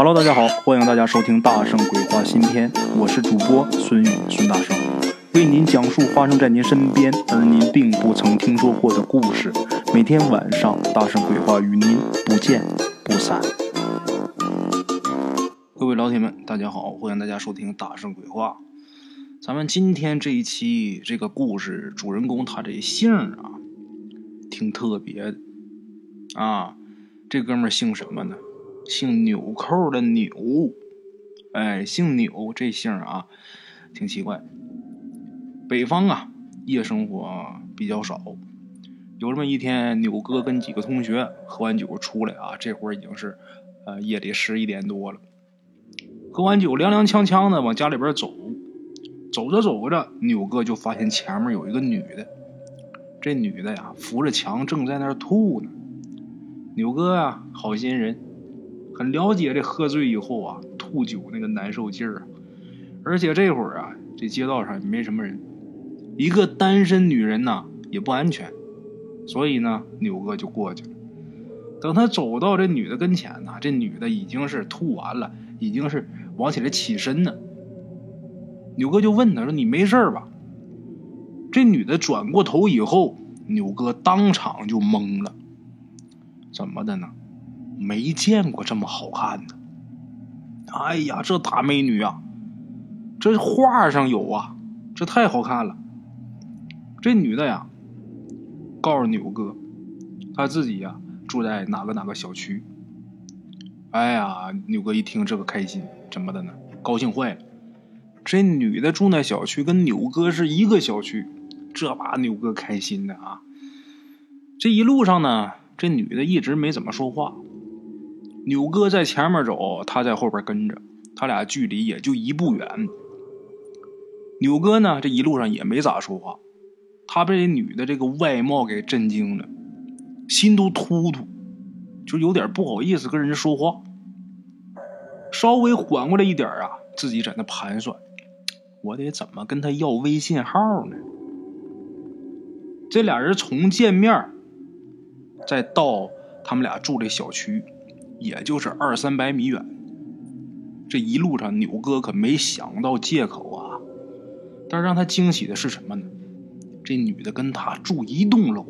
Hello，大家好，欢迎大家收听《大圣鬼话》新篇，我是主播孙宇孙大圣，为您讲述发生在您身边而您并不曾听说过的故事。每天晚上，《大圣鬼话》与您不见不散。各位老铁们，大家好，欢迎大家收听《大圣鬼话》。咱们今天这一期这个故事，主人公他这姓啊，挺特别的啊。这哥们儿姓什么呢？姓纽扣的纽，哎，姓纽这姓啊，挺奇怪。北方啊，夜生活比较少。有这么一天，纽哥跟几个同学喝完酒出来啊，这会儿已经是呃夜里十一点多了。喝完酒，踉踉跄跄的往家里边走。走着走着，纽哥就发现前面有一个女的。这女的呀，扶着墙正在那儿吐呢。纽哥啊，好心人。很了解这喝醉以后啊吐酒那个难受劲儿，而且这会儿啊这街道上也没什么人，一个单身女人呐也不安全，所以呢牛哥就过去了。等他走到这女的跟前呢，这女的已经是吐完了，已经是往起来起身呢。牛哥就问他说：“你没事吧？”这女的转过头以后，牛哥当场就懵了，怎么的呢？没见过这么好看的，哎呀，这大美女啊，这画上有啊，这太好看了。这女的呀，告诉牛哥，她自己呀住在哪个哪个小区。哎呀，牛哥一听这个开心，怎么的呢？高兴坏了。这女的住那小区跟牛哥是一个小区，这把牛哥开心的啊。这一路上呢，这女的一直没怎么说话。牛哥在前面走，他在后边跟着，他俩距离也就一步远。牛哥呢，这一路上也没咋说话，他被这女的这个外貌给震惊了，心都突突，就有点不好意思跟人家说话。稍微缓过来一点啊，自己在那盘算，我得怎么跟他要微信号呢？这俩人从见面，再到他们俩住这小区。也就是二三百米远，这一路上牛哥可没想到借口啊。但是让他惊喜的是什么呢？这女的跟他住一栋楼。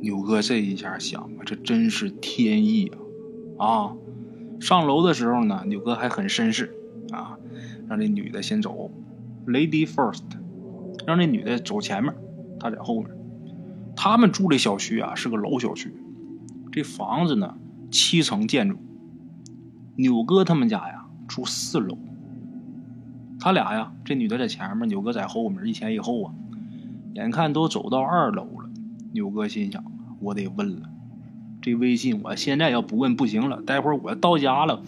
牛哥这一下想啊，这真是天意啊！啊，上楼的时候呢，牛哥还很绅士啊，让这女的先走，lady first，让这女的走前面，他在后面。他们住这小区啊，是个老小区，这房子呢。七层建筑，牛哥他们家呀住四楼。他俩呀，这女的在前面，牛哥在后面，一前一后啊。眼看都走到二楼了，牛哥心想：我得问了，这微信我现在要不问不行了，待会儿我到家了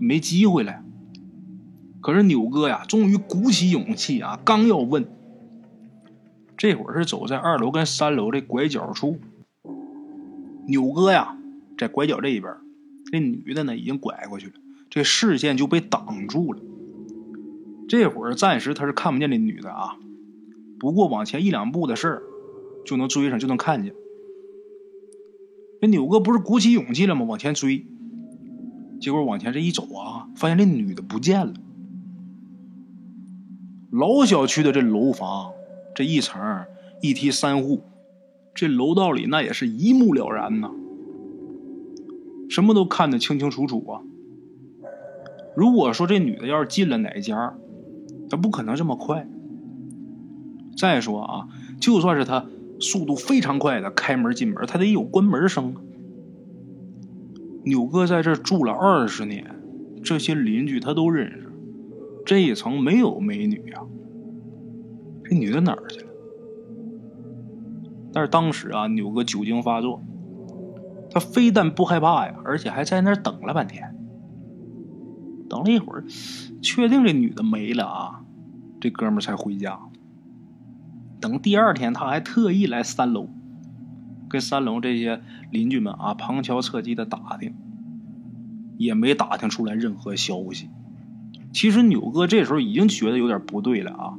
没机会了。可是牛哥呀，终于鼓起勇气啊，刚要问，这会儿是走在二楼跟三楼的拐角处，牛哥呀。在拐角这一边，这女的呢已经拐过去了，这视线就被挡住了。这会儿暂时他是看不见这女的啊，不过往前一两步的事儿，就能追上，就能看见。那牛哥不是鼓起勇气了吗？往前追，结果往前这一走啊，发现这女的不见了。老小区的这楼房，这一层一梯三户，这楼道里那也是一目了然呐。什么都看得清清楚楚啊！如果说这女的要是进了哪家，她不可能这么快。再说啊，就算是她速度非常快的开门进门，她得有关门声啊。牛哥在这住了二十年，这些邻居他都认识。这一层没有美女呀，这女的哪儿去了？但是当时啊，牛哥酒精发作。他非但不害怕呀，而且还在那儿等了半天。等了一会儿，确定这女的没了啊，这哥们儿才回家。等第二天，他还特意来三楼，跟三楼这些邻居们啊旁敲侧击的打听，也没打听出来任何消息。其实牛哥这时候已经觉得有点不对了啊，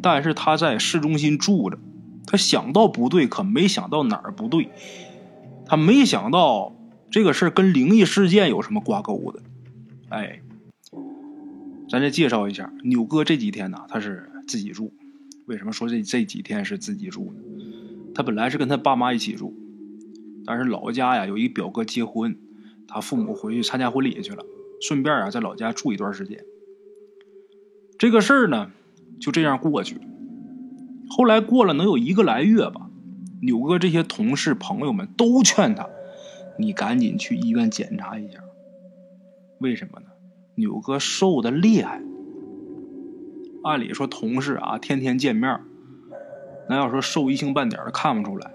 但是他在市中心住着，他想到不对，可没想到哪儿不对。他没想到这个事跟灵异事件有什么挂钩的？哎，咱再介绍一下，牛哥这几天呢，他是自己住。为什么说这这几天是自己住呢？他本来是跟他爸妈一起住，但是老家呀有一表哥结婚，他父母回去参加婚礼去了，顺便啊在老家住一段时间。这个事儿呢就这样过去了。后来过了能有一个来月吧，牛哥这些同事朋友们都劝他，你赶紧去医院检查一下。为什么呢？牛哥瘦的厉害。按理说同事啊天天见面，那要说瘦一星半点的看不出来，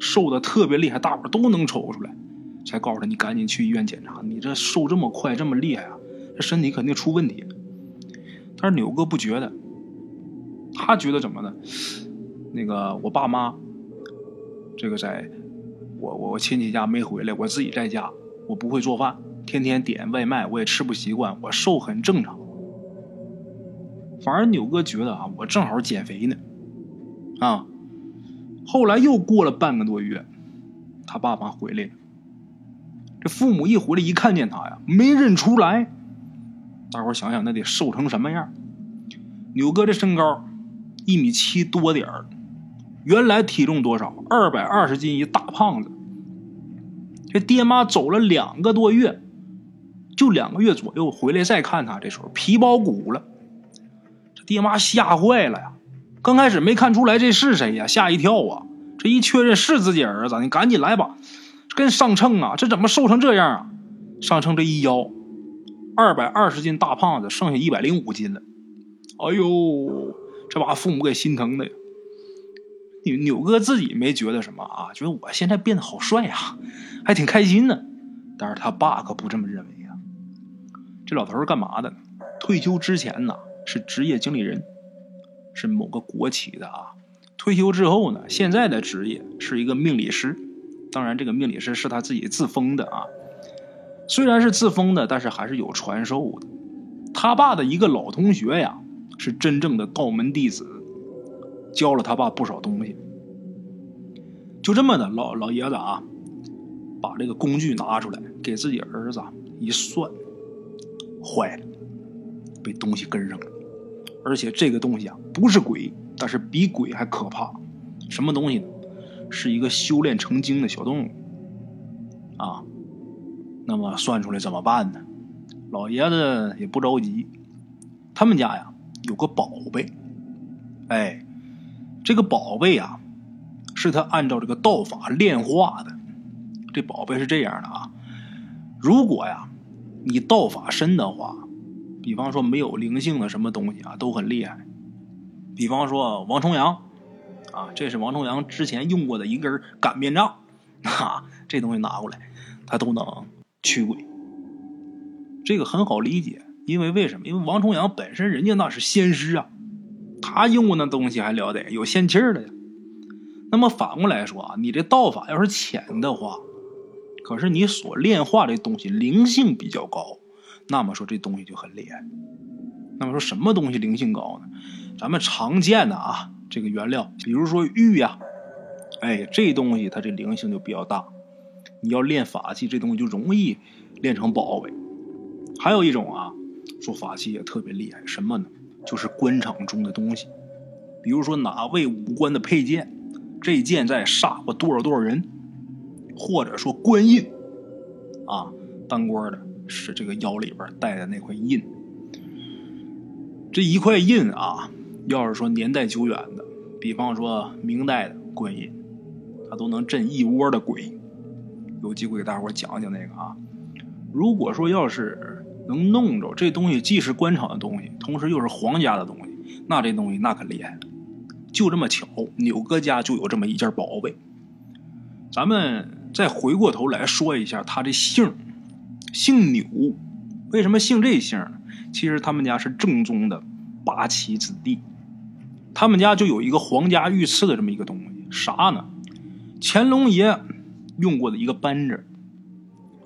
瘦的特别厉害，大伙都能瞅出来，才告诉他你赶紧去医院检查。你这瘦这么快这么厉害啊，这身体肯定出问题。但是牛哥不觉得。他觉得怎么呢？那个我爸妈，这个在，我我亲戚家没回来，我自己在家，我不会做饭，天天点外卖，我也吃不习惯，我瘦很正常。反而牛哥觉得啊，我正好减肥呢，啊，后来又过了半个多月，他爸妈回来了，这父母一回来一看见他呀，没认出来，大伙想想那得瘦成什么样？牛哥这身高。一米七多点儿，原来体重多少？二百二十斤，一大胖子。这爹妈走了两个多月，就两个月左右回来再看他，这时候皮包骨了。这爹妈吓坏了呀！刚开始没看出来这是谁呀，吓一跳啊！这一确认是自己儿子，你赶紧来吧，跟上秤啊！这怎么瘦成这样啊？上秤这一腰，二百二十斤大胖子，剩下一百零五斤了。哎呦！这把父母给心疼的呀！扭扭哥自己没觉得什么啊，觉得我现在变得好帅啊，还挺开心呢。但是他爸可不这么认为呀。这老头是干嘛的？退休之前呢是职业经理人，是某个国企的啊。退休之后呢，现在的职业是一个命理师。当然，这个命理师是他自己自封的啊。虽然是自封的，但是还是有传授的。他爸的一个老同学呀。是真正的道门弟子，教了他爸不少东西。就这么的，老老爷子啊，把这个工具拿出来给自己儿子一算，坏了，被东西跟上了。而且这个东西啊，不是鬼，但是比鬼还可怕。什么东西呢？是一个修炼成精的小动物。啊，那么算出来怎么办呢？老爷子也不着急，他们家呀。有个宝贝，哎，这个宝贝啊，是他按照这个道法炼化的。这宝贝是这样的啊，如果呀，你道法深的话，比方说没有灵性的什么东西啊，都很厉害。比方说王重阳，啊，这是王重阳之前用过的一根擀面杖，啊，这东西拿过来，他都能驱鬼。这个很好理解。因为为什么？因为王重阳本身人家那是仙师啊，他用过那东西还了得，有仙气儿的呀。那么反过来说啊，你这道法要是浅的话，可是你所炼化这东西灵性比较高，那么说这东西就很厉害。那么说什么东西灵性高呢？咱们常见的啊，这个原料，比如说玉呀，哎，这东西它这灵性就比较大。你要练法器，这东西就容易练成宝贝。还有一种啊。说法器也特别厉害，什么呢？就是官场中的东西，比如说哪位武官的佩剑，这剑在杀过多少多少人，或者说官印，啊，当官的是这个腰里边带的那块印，这一块印啊，要是说年代久远的，比方说明代的官印，它都能镇一窝的鬼。有机会给大伙讲讲那个啊。如果说要是。能弄着这东西，既是官场的东西，同时又是皇家的东西，那这东西那可厉害。就这么巧，牛哥家就有这么一件宝贝。咱们再回过头来说一下他的姓，姓钮。为什么姓这姓？其实他们家是正宗的八旗子弟，他们家就有一个皇家御赐的这么一个东西，啥呢？乾隆爷用过的一个扳指。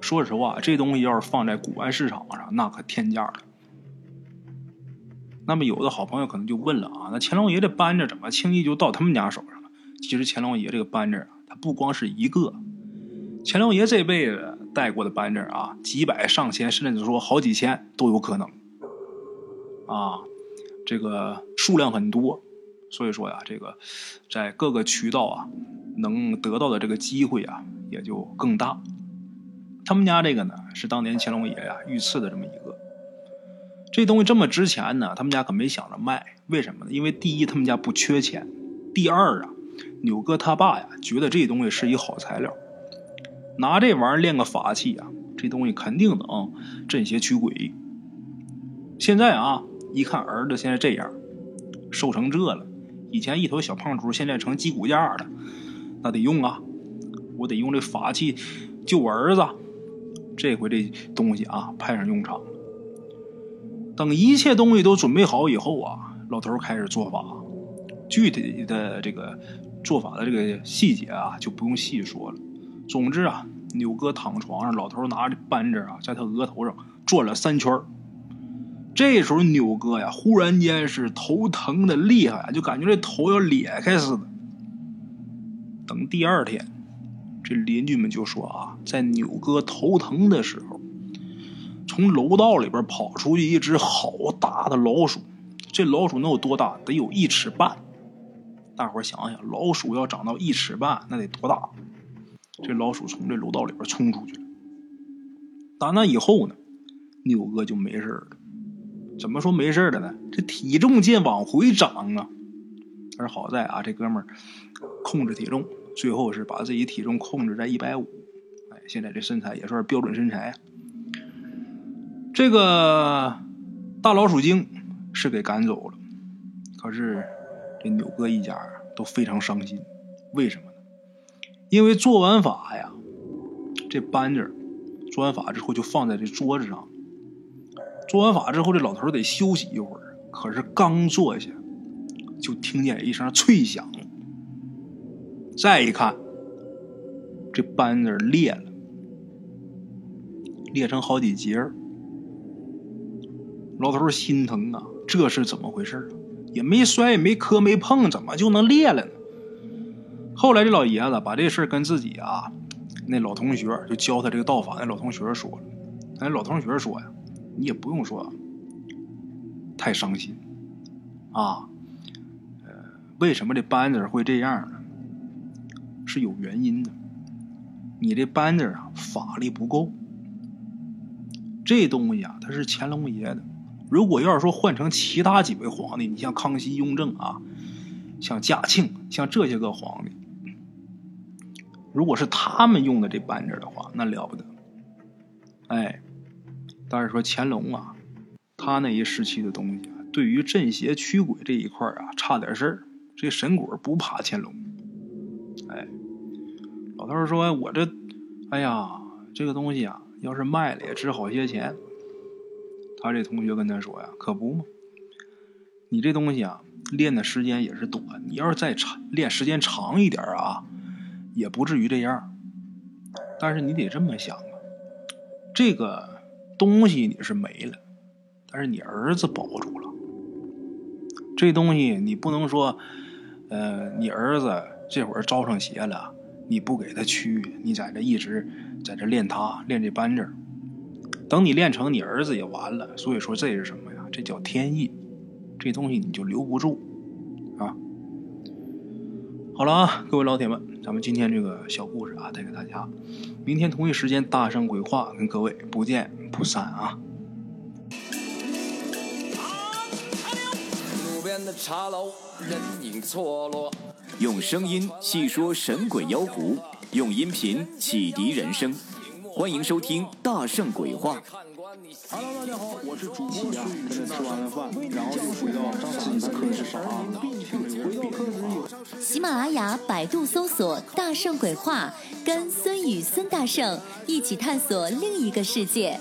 说实话，这东西要是放在古玩市场上，那可天价了。那么有的好朋友可能就问了啊，那乾隆爷这扳指怎么轻易就到他们家手上了？其实乾隆爷这个扳指啊，他不光是一个，乾隆爷这辈子带过的扳指啊，几百上千，甚至说好几千都有可能。啊，这个数量很多，所以说呀，这个在各个渠道啊，能得到的这个机会啊，也就更大。他们家这个呢，是当年乾隆爷呀御赐的这么一个。这东西这么值钱呢，他们家可没想着卖。为什么呢？因为第一，他们家不缺钱；第二啊，扭哥他爸呀，觉得这东西是一好材料，拿这玩意儿练个法器啊，这东西肯定能镇邪驱鬼。现在啊，一看儿子现在这样，瘦成这了，以前一头小胖猪，现在成鸡骨架了，那得用啊，我得用这法器救我儿子。这回这东西啊，派上用场了。等一切东西都准备好以后啊，老头开始做法。具体的这个做法的这个细节啊，就不用细说了。总之啊，扭哥躺床上，老头拿着扳指啊，在他额头上转了三圈。这时候扭哥呀，忽然间是头疼的厉害，就感觉这头要裂开似的。等第二天，这邻居们就说啊，在扭哥头疼的时候。从楼道里边跑出去一只好大的老鼠，这老鼠能有多大？得有一尺半。大伙想想，老鼠要长到一尺半，那得多大？这老鼠从这楼道里边冲出去了。打那以后呢，牛哥就没事了。怎么说没事了呢？这体重见往回涨啊。而好在啊，这哥们儿控制体重，最后是把自己体重控制在一百五。哎，现在这身材也算是标准身材。这个大老鼠精是给赶走了，可是这扭哥一家都非常伤心。为什么呢？因为做完法呀，这扳指做完法之后就放在这桌子上。做完法之后，这老头得休息一会儿。可是刚坐下，就听见一声脆响。再一看，这扳指裂了，裂成好几节。老头心疼啊，这是怎么回事啊？也没摔，也没磕，没碰，怎么就能裂了呢？后来这老爷子把这事跟自己啊那老同学，就教他这个道法那老同学说了。那老同学说呀：“你也不用说太伤心啊，呃，为什么这班子会这样呢？是有原因的。你这班子啊法力不够，这东西啊它是乾隆爷的。”如果要是说换成其他几位皇帝，你像康熙、雍正啊，像嘉庆，像这些个皇帝，如果是他们用的这扳指的话，那了不得。哎，但是说乾隆啊，他那一时期的东西，对于镇邪驱鬼这一块啊，差点事儿。这神鬼不怕乾隆。他，说：“我这，哎呀，这个东西啊，要是卖了也值好些钱。”他这同学跟他说呀：“可不嘛，你这东西啊，练的时间也是短。你要是再长练时间长一点啊，也不至于这样。但是你得这么想啊，这个东西你是没了，但是你儿子保住了。这东西你不能说，呃，你儿子这会儿招上邪了，你不给他驱，你在这一直在这练他练这扳指。”等你练成，你儿子也完了。所以说这是什么呀？这叫天意，这东西你就留不住啊。好了啊，各位老铁们，咱们今天这个小故事啊，带给大家。明天同一时间，大圣鬼话跟各位不见不散啊。用声音细说神鬼妖狐，用音频启迪人生。欢迎收听《大圣鬼话》。Hello，大家好，我是主播孙宇。吃完了饭，然后就回到自己的课室上啊。喜马拉雅、百度搜索“大圣鬼话”，跟孙宇、孙大圣一起探索另一个世界。